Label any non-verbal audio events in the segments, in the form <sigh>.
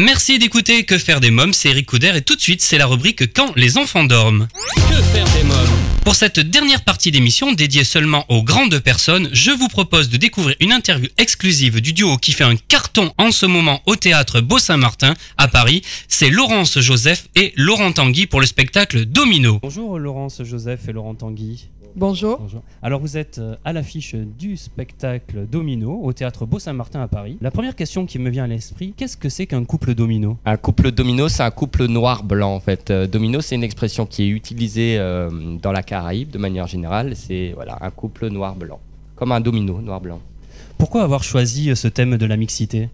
Merci d'écouter Que faire des mômes, c'est Eric Couder et tout de suite c'est la rubrique Quand les enfants dorment. Que faire des mômes Pour cette dernière partie d'émission dédiée seulement aux grandes personnes, je vous propose de découvrir une interview exclusive du duo qui fait un carton en ce moment au théâtre Beau-Saint-Martin à Paris. C'est Laurence Joseph et Laurent Tanguy pour le spectacle Domino. Bonjour Laurence Joseph et Laurent Tanguy. Bonjour. Alors vous êtes euh, à l'affiche du spectacle Domino au théâtre Beau-Saint-Martin à Paris. La première question qui me vient à l'esprit, qu'est-ce que c'est qu'un couple domino? Un couple domino, c'est un couple noir-blanc en fait. Euh, domino, c'est une expression qui est utilisée euh, dans la Caraïbe de manière générale. C'est voilà un couple noir-blanc, comme un domino noir-blanc. Pourquoi avoir choisi ce thème de la mixité?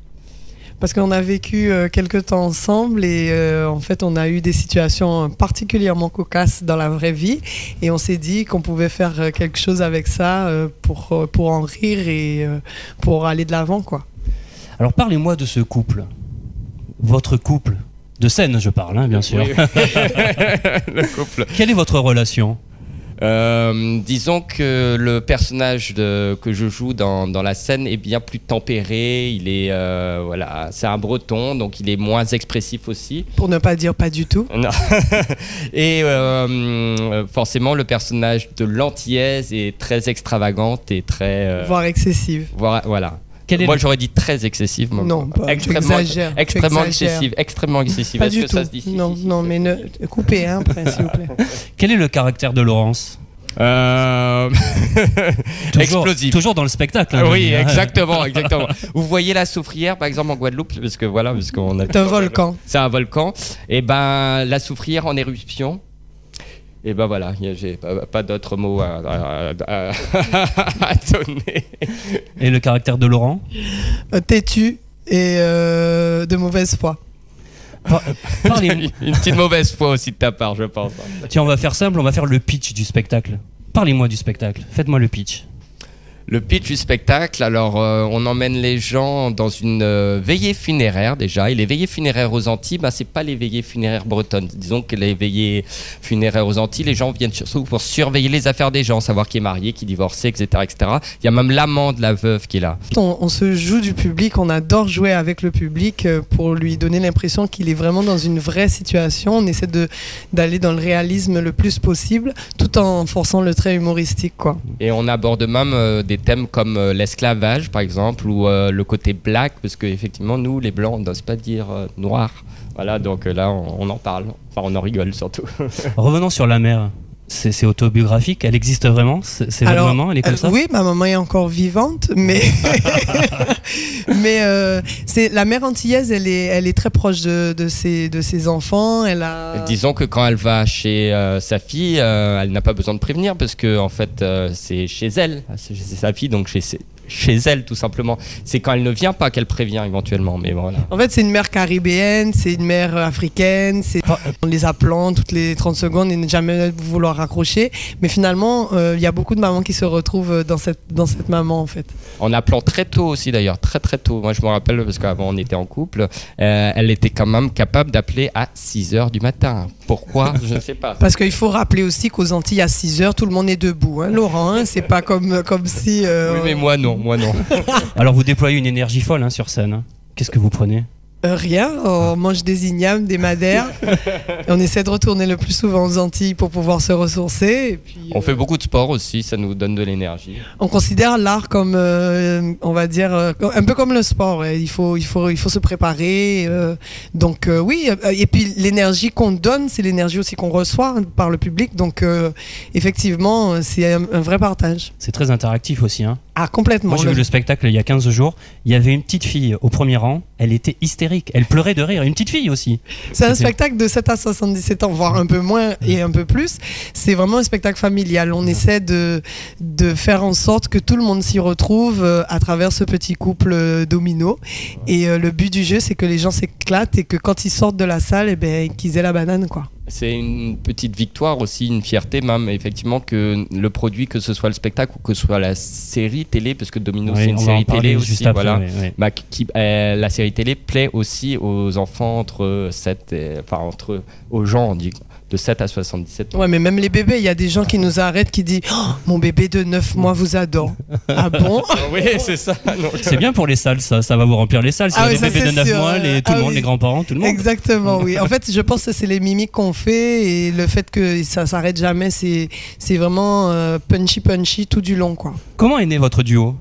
Parce qu'on a vécu euh, quelques temps ensemble et euh, en fait on a eu des situations particulièrement cocasses dans la vraie vie et on s'est dit qu'on pouvait faire euh, quelque chose avec ça pour, pour en rire et pour aller de l'avant quoi. Alors parlez-moi de ce couple, votre couple, de scène je parle hein, bien sûr. <laughs> <laughs> Le couple. Quelle est votre relation? Euh, disons que le personnage de, que je joue dans, dans, la scène est bien plus tempéré. Il est euh, voilà, c'est un Breton, donc il est moins expressif aussi. Pour ne pas dire pas du tout. <laughs> et euh, forcément, le personnage de l'antillaise est très extravagante et très voire excessive. voilà. Moi, j'aurais dit très excessive. Non, pas, extrêmement, extrêmement excessive, extrêmement excessive. Pas du tout. Ça se dit non, non, mais ne, coupez, hein, après, s'il vous plaît. <laughs> Quel est le caractère de Laurence euh... <laughs> toujours, Explosif. Toujours dans le spectacle. Hein, oui, exactement, <laughs> exactement. Vous voyez la soufrière, par exemple, en Guadeloupe, parce que voilà, parce qu'on a. C'est un volcan. C'est un volcan. Et ben, la soufrière en éruption. Et ben voilà, j'ai pas, pas d'autres mots à, donner. Et le caractère de Laurent? Euh, Têtu et euh, de mauvaise foi. <laughs> Une petite mauvaise foi aussi de ta part, je pense. Tiens, on va faire simple, on va faire le pitch du spectacle. Parlez-moi du spectacle, faites-moi le pitch. Le pitch du spectacle, alors euh, on emmène les gens dans une euh, veillée funéraire déjà. Et les veillées funéraires aux Antilles, bah, c'est pas les veillées funéraires bretonnes. Disons que les veillées funéraires aux Antilles, les gens viennent surtout pour surveiller les affaires des gens, savoir qui est marié, qui est divorcé, etc. etc. Il y a même l'amant de la veuve qui est là. On, se joue du public, on adore jouer avec le public euh, pour lui donner l'impression qu'il est vraiment dans une vraie situation. On essaie d'aller dans le réalisme le plus possible tout en forçant le trait humoristique. Quoi. Et on aborde même des thèmes comme euh, l'esclavage, par exemple, ou euh, le côté black, parce qu'effectivement, nous, les blancs, on n'ose pas dire euh, noir. Voilà, donc là, on, en parle. Enfin, on en rigole surtout. Revenons sur la mer c'est autobiographique? Elle existe vraiment? C'est votre maman? Elle est comme ça? Oui, ma maman est encore vivante, mais <laughs> mais c'est la mère antillaise. Elle est elle est très proche de, de ses de ses enfants. Elle a. Disons que quand elle va chez sa fille, elle n'a pas besoin de prévenir parce que en fait c'est chez elle, c'est sa fille donc chez chez elle tout simplement. C'est quand elle ne vient pas qu'elle prévient éventuellement, mais voilà. En fait, c'est une mère caribéenne, c'est une mère africaine, c'est en les appelant toutes les 30 secondes et ne jamais vouloir raccrocher. Mais finalement, euh, il y a beaucoup de mamans qui se retrouvent dans cette, dans cette maman en fait. En appelant très tôt aussi d'ailleurs, très très tôt. Moi je me rappelle parce qu'avant on était en couple, euh, elle était quand même capable d'appeler à 6 h du matin. Pourquoi? Je ne sais pas. Parce qu'il faut rappeler aussi qu'aux Antilles à 6 h tout le monde est debout. Hein, Laurent, hein, c'est pas comme, comme si. Euh, oui, mais moi non moi non. <laughs> Alors vous déployez une énergie folle hein, sur scène. Hein. Qu'est-ce que vous prenez? Euh, rien, on mange des ignames, des madères. et <laughs> on essaie de retourner le plus souvent aux Antilles pour pouvoir se ressourcer. Et puis, on fait euh, beaucoup de sport aussi, ça nous donne de l'énergie. On considère l'art comme, euh, on va dire, un peu comme le sport. Il faut, il faut, il faut se préparer. donc oui, et puis l'énergie qu'on donne, c'est l'énergie aussi qu'on reçoit par le public. Donc effectivement, c'est un, vrai partage. C'est très interactif aussi. Hein. Ah, complètement. Moi, j'ai vu le spectacle il y a 15 jours. Il y avait une petite fille au premier rang. Elle était hystérique. Elle pleurait de rire. Une petite fille aussi. C'est un spectacle de 7 à 77 ans, voire un peu moins et un peu plus. C'est vraiment un spectacle familial. On essaie de, de faire en sorte que tout le monde s'y retrouve euh, à travers ce petit couple euh, domino. Et euh, le but du jeu, c'est que les gens s'éclatent et que quand ils sortent de la salle, eh ben, qu'ils aient la banane, quoi. C'est une petite victoire aussi, une fierté même, effectivement, que le produit, que ce soit le spectacle ou que ce soit la série télé, parce que Domino c'est une série télé aussi, voilà, bah, qui, euh, la série télé plaît aussi aux enfants entre 7 et, enfin entre aux gens, on dit de 7 à 77 ans. Ouais, mais même les bébés, il y a des gens qui nous arrêtent qui disent Oh, Mon bébé de 9 mois vous adore. <laughs> ah bon? Oui, c'est ça. <laughs> C'est bien pour les salles, ça. Ça va vous remplir les salles. Si Ah oui, ça, des bébés de c'est 9 sûr. mois, les, tout Ah le monde, oui. les grands-parents, tout le monde. Exactement, oui. En fait, je pense que c'est les mimiques qu'on fait et le fait que ça s'arrête jamais, c'est c'est vraiment euh, punchy punchy tout du long, quoi. Comment est né votre duo?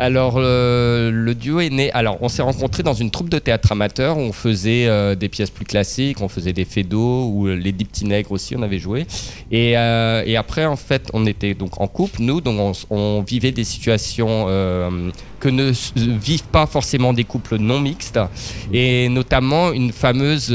Alors, euh, le duo est né. Alors, on s'est rencontrés dans une troupe de théâtre amateur où on faisait euh, des pièces plus classiques, on faisait des fédos, ou les dix petits nègres aussi, on avait joué. Et, euh, et après, en fait, on était donc en couple, nous, donc on, vivait des situations euh, que ne vivent pas forcément des couples non mixtes, et notamment une fameuse.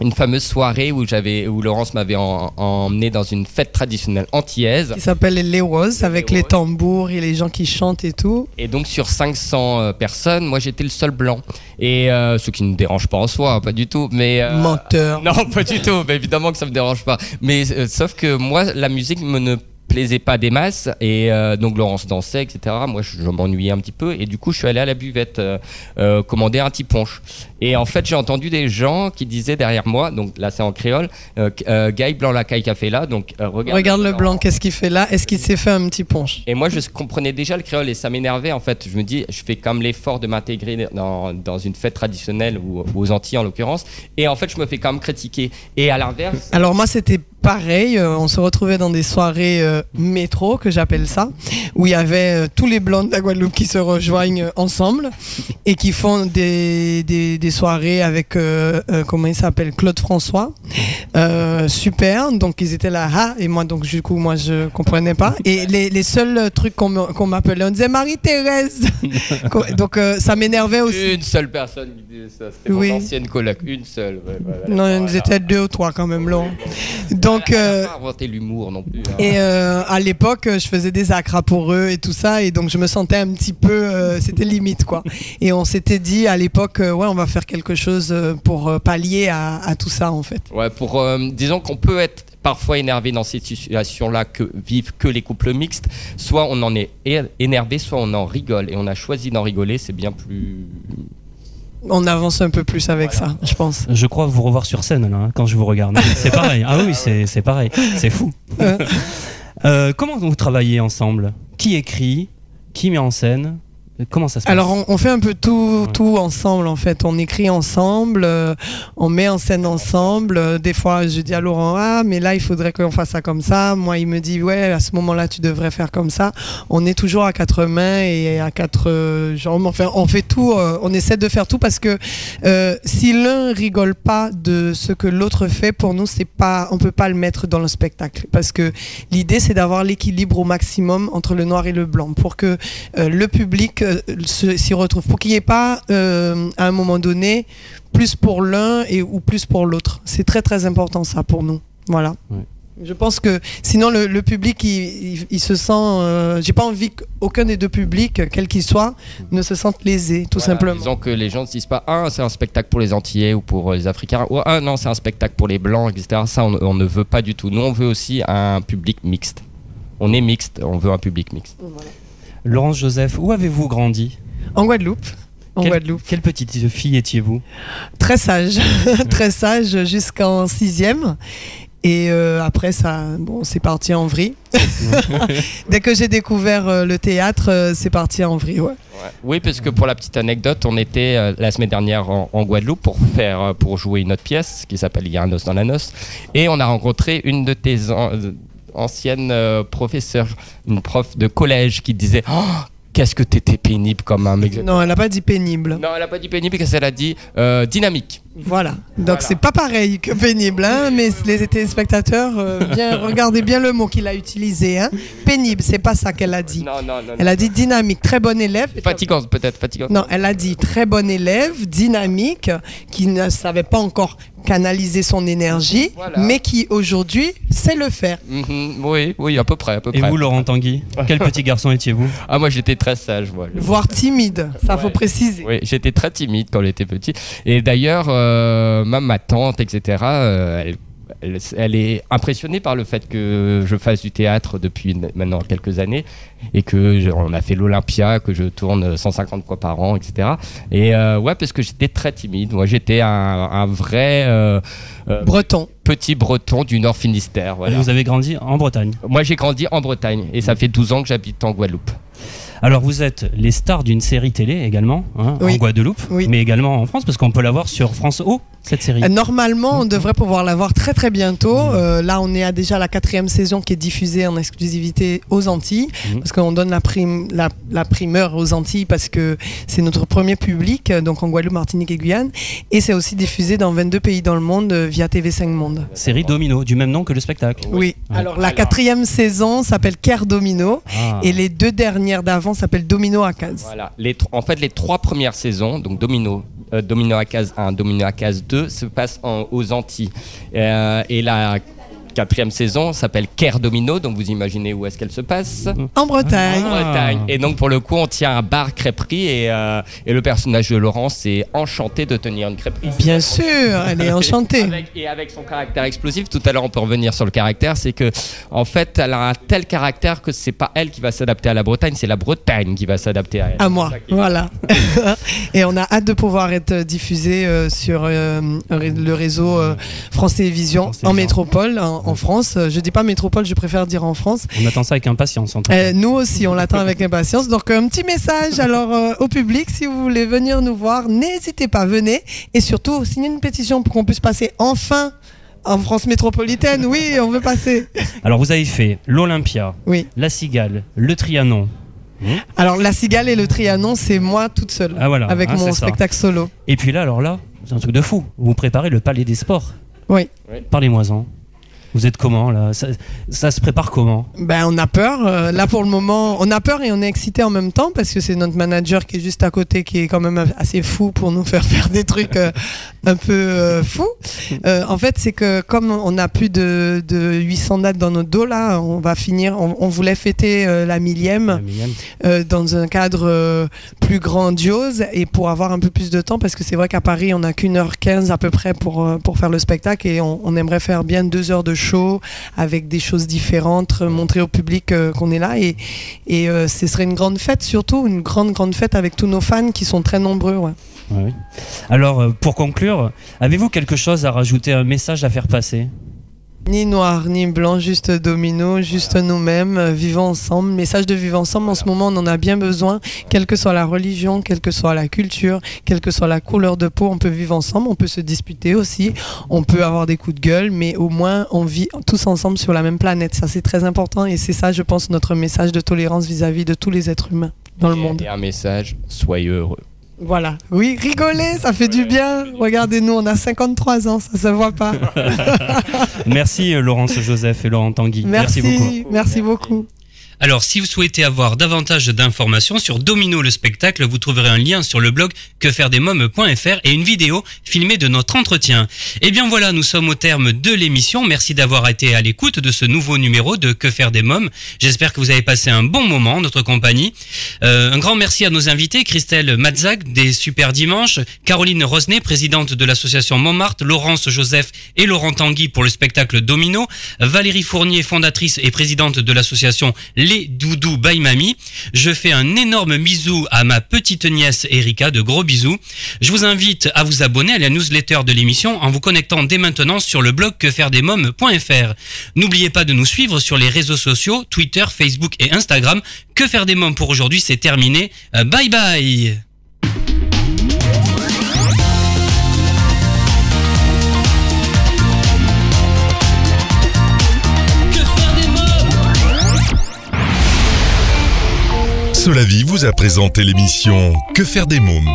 Une fameuse soirée où j'avais où Laurence m'avait en- emmené dans une fête traditionnelle antillaise Qui s'appelle les Roses avec Les tambours et les gens qui chantent et tout. Et donc sur 500 euh, personnes, moi j'étais le seul blanc. Et euh, ce qui ne me dérange pas en soi, pas du tout. Mais euh, Menteur. <laughs> non, pas du tout. Mais évidemment que ça me dérange pas. Mais euh, sauf que moi, la musique me ne plaisait pas des masses et euh, donc Laurence dansait etc moi je, je m'ennuyais un petit peu et du coup je suis allé à la buvette euh, euh, commander un petit punch et en fait j'ai entendu des gens qui disaient derrière moi donc là c'est en créole euh, Guy blanc la caille café là donc regarde, Regarde le blanc, qu'est-ce qu'il fait là? Est-ce qu'il s'est fait un petit punch? Et moi, je comprenais déjà le créole et ça m'énervait en fait. Je me dis, je fais comme l'effort de m'intégrer dans, dans une fête traditionnelle ou aux Antilles en l'occurrence. Et en fait, je me fais quand même critiquer. Et à l'inverse, Alors moi c'était pareil, euh, on se retrouvait dans des soirées euh, métro que j'appelle ça, où il y avait euh, tous les blancs de la Guadeloupe qui se rejoignent euh, ensemble et qui font des, des, des soirées avec euh, euh, comment il s'appelle Claude François, Euh, super. Donc ils étaient là ah et moi donc du coup moi je comprenais pas et les, les seuls trucs qu'on m'appelait on disait Marie Thérèse <laughs> donc euh, ça m'énervait aussi. une seule personne qui disait ça. C'était Oui. mon ancienne coloc. Une seule. ouais, voilà. Non, ils Voilà. étaient deux ou trois quand même là. Donc A euh, pas inventé l'humour non plus. hein. Et euh, à l'époque, je faisais des acras pour eux et tout ça, et donc je me sentais un petit peu, euh, c'était limite quoi. Et on s'était dit à l'époque, euh, ouais, on va faire quelque chose pour pallier à, à tout ça en fait. Ouais, pour disons qu'on peut être parfois énervé dans ces situations-là que vivent que les couples mixtes. Soit on en est énervé, soit on en rigole. Et on a choisi d'en rigoler. C'est bien plus. On avance un peu plus avec ça, je pense. Je crois vous revoir sur scène là, hein, quand je vous regarde. <laughs> C'est pareil. Ah oui, c'est c'est pareil. C'est fou. Euh, comment vous travaillez ensemble? Qui écrit? Qui met en scène? Comment ça se passe Alors on, on fait un peu tout, Ouais. tout ensemble en fait. On écrit ensemble, euh, on met en scène ensemble. Euh, des fois, je dis à Laurent ah mais là il faudrait qu'on fasse ça comme ça. Moi il me dit ouais à ce moment-là tu devrais faire comme ça. On est toujours à quatre mains et à quatre euh, jambes. Enfin on fait tout. euh, on essaie de faire tout parce que euh, si l'un rigole pas de ce que l'autre fait, pour nous c'est pas on peut pas le mettre dans le spectacle parce que l'idée c'est d'avoir l'équilibre au maximum entre le noir et le blanc pour que euh, le public s'y retrouve, pour qu'il n'y ait pas euh, à un moment donné plus pour l'un et ou plus pour l'autre. C'est très très important ça pour nous. Voilà. Ouais. Je pense que sinon le, le public il, il- il se sent. euh, J'ai pas envie qu'aucun des deux publics, quel qu'il soit, ne se sente lésé, tout Voilà, simplement. Disons que les gens ne se disent pas ah c'est un spectacle pour les Antillais ou pour euh, les Africains ou ah non c'est un spectacle pour les Blancs etc. Ça on, on ne veut pas du tout. Nous on veut aussi un public mixte. On est mixte, on veut un public mixte. Laurence Joseph, où avez-vous grandi En Guadeloupe. En Quelle- Guadeloupe. Quelle petite fille étiez-vous Très sage, <laughs> très sage jusqu'en sixième. Et euh, après, ça, bon, c'est parti en vrille. <laughs> Dès que j'ai découvert euh, le théâtre, euh, c'est parti en vrille. Ouais. Oui, parce que pour la petite anecdote, on était euh, la semaine dernière en, en Guadeloupe pour faire, pour jouer une autre pièce qui s'appelle Il y a un os dans la noce, et on a rencontré une de tes an- euh, professeurs, une prof de collège qui disait Oh, Qu'est-ce que t'étais pénible comme un mec. Non, elle n'a pas dit pénible. Non, elle a pas dit pénible, qu'est-ce qu'elle a dit Euh, Dynamique. Voilà. Donc Voilà. c'est pas pareil que pénible, hein, mais les téléspectateurs, euh, <laughs> bien, regardez bien le mot qu'il a utilisé. Hein. Pénible, c'est pas ça qu'elle a dit. Non, non, non. Elle a dit dynamique, très bon élève. Fatigante, peut-être, fatigante. Non, elle a dit très bon élève, dynamique, qui ne savait pas encore canaliser son énergie, Voilà. mais qui aujourd'hui sait le faire. Mhm, oui, oui, à peu près, à peu Et près. vous, Laurent Tanguy Quel petit garçon étiez-vous? Ah, moi j'étais très sage, moi. Voire timide, ça faut préciser. Oui, j'étais très timide quand j'étais petit. Et d'ailleurs, euh, même ma tante, etc., euh, elle, elle, elle est impressionnée par le fait que je fasse du théâtre depuis maintenant quelques années et que je- on a fait l'Olympia, que je tourne 150 fois par an, etc. Et euh, ouais, parce que j'étais très timide. Moi, j'étais un, un vrai euh, euh, Breton. petit breton du Nord Finistère. Voilà. Vous avez grandi en Bretagne. Moi, j'ai grandi en Bretagne et ça fait 12 ans que j'habite en Guadeloupe. Alors vous êtes les stars d'une série télé également, hein, Oui. en Guadeloupe, Oui. mais également en France, parce qu'on peut la voir sur France O, cette série. Euh, Normalement, on devrait pouvoir la voir très très bientôt. Euh, là, on est à déjà la quatrième saison qui est diffusée en exclusivité aux Antilles, Mhm. parce qu'on donne la, prime, la, la primeur aux Antilles parce que c'est notre premier public, euh, donc en Guadeloupe, Martinique et Guyane. Et c'est aussi diffusé dans 22 pays dans le monde via TV5 Monde. Série Domino, du même nom que le spectacle. Oui. Alors la Alors- quatrième saison s'appelle Care Domino Ah. et les deux dernières d'avant s'appellent Domino à case. Voilà. Les, tr- en fait, les trois premières saisons, donc Domino, Domino à case 1, Domino à case 2, se passent en- aux Antilles. Euh, et la quatrième saison s'appelle Care Domino, donc vous imaginez où est-ce qu'elle se passe En Bretagne. En Ah. Bretagne. Et donc pour le coup, on tient un bar crêperie et, euh, et le personnage de Laurence est enchanté de tenir une crêperie. Bien sûr, elle est enchantée. <laughs> Avec- et avec son caractère explosif, tout à l'heure on peut revenir sur le caractère, c'est que en fait elle a un tel caractère que c'est pas elle qui va s'adapter à la Bretagne, c'est la Bretagne qui va s'adapter à elle. À moi, voilà. <laughs> et on a hâte de pouvoir être diffusé euh, sur euh, le réseau euh, France Télévisions France en métropole, en, en France. Euh, Je dis pas métropole, je préfère dire en France. On attend ça avec impatience. En tout cas. Euh, nous aussi, on l'attend avec impatience. Donc, un petit message alors euh, au public, si vous voulez venir nous voir, n'hésitez pas, venez. Et surtout, signez une pétition pour qu'on puisse passer enfin en France métropolitaine. Oui, on veut passer. Alors vous avez fait l'Olympia, Oui. la Cigale, le Trianon. Alors, la cigale et le trianon, c'est moi toute seule. Ah voilà. avec ah, mon ça. spectacle solo. Et puis là, alors là, c'est un truc de fou. Vous préparez le Palais des Sports. Oui. Parlez-moi-en. Vous êtes comment là? Ça, ça se prépare comment? Ben, on a peur. Euh, là, pour le moment, on a peur et on est excité en même temps parce que c'est notre manager qui est juste à côté qui est quand même assez fou pour nous faire <laughs> faire des trucs euh, un peu euh, fous. En fait, c'est que comme on a plus de, de 800 dates dans notre dos, là, on va finir. On, on voulait fêter la millième La millième dans un cadre plus grandiose et pour avoir un peu plus de temps parce que c'est vrai qu'à Paris on n'a qu'une heure 15 à peu près pour, pour faire le spectacle et on, on aimerait faire bien deux heures de show avec des choses différentes, montrer au public euh, qu'on est là. Et, et euh, ce serait une grande fête surtout, une grande grande fête avec tous nos fans qui sont très nombreux. Alors, euh, pour conclure, avez-vous quelque chose à rajouter, un message à faire passer? Ni noir ni blanc, juste domino, juste nous-mêmes, euh, vivons ensemble. Message de vivre ensemble, en ce moment on en a bien besoin, quelle que soit la religion, quelle que soit la culture, quelle que soit la couleur de peau, on peut vivre ensemble, on peut se disputer aussi, on peut avoir des coups de gueule, mais au moins on vit tous ensemble sur la même planète. Ça c'est très important et c'est ça je pense notre message de tolérance vis-à-vis de tous les êtres humains dans le monde. Et un message, soyez heureux. Voilà. Oui, rigoler, ça fait du bien. Regardez-nous, on a 53 ans, ça se voit pas. <laughs> Merci euh, Laurence Joseph et Laurent Tanguy. Merci, beaucoup. merci beaucoup. Alors, si vous souhaitez avoir davantage d'informations sur Domino le spectacle, vous trouverez un lien sur le blog quefairedesmoms.fr et une vidéo filmée de notre entretien. Et bien voilà, nous sommes au terme de l'émission. Merci d'avoir été à l'écoute de ce nouveau numéro de Que faire des mômes. J'espère que vous avez passé un bon moment en notre compagnie. Euh, un grand merci à nos invités, Christelle Matzak des Super Dimanches, Caroline Rosnet, présidente de l'association Montmartre, Laurence Joseph et Laurent Tanguy pour le spectacle Domino, Valérie Fournier, fondatrice et présidente de l'association Doudous by Mamie. Je fais un énorme bisou à ma petite nièce Erika, de gros bisous. Je vous invite à vous abonner à la newsletter de l'émission en vous connectant dès maintenant sur le blog quefairedesmoms.fr. N'oubliez pas de nous suivre sur les réseaux sociaux, Twitter, Facebook et Instagram. Que faire des mômes pour aujourd'hui, c'est terminé. Euh, Bye bye Solavi vous a présenté l'émission Que faire des mômes?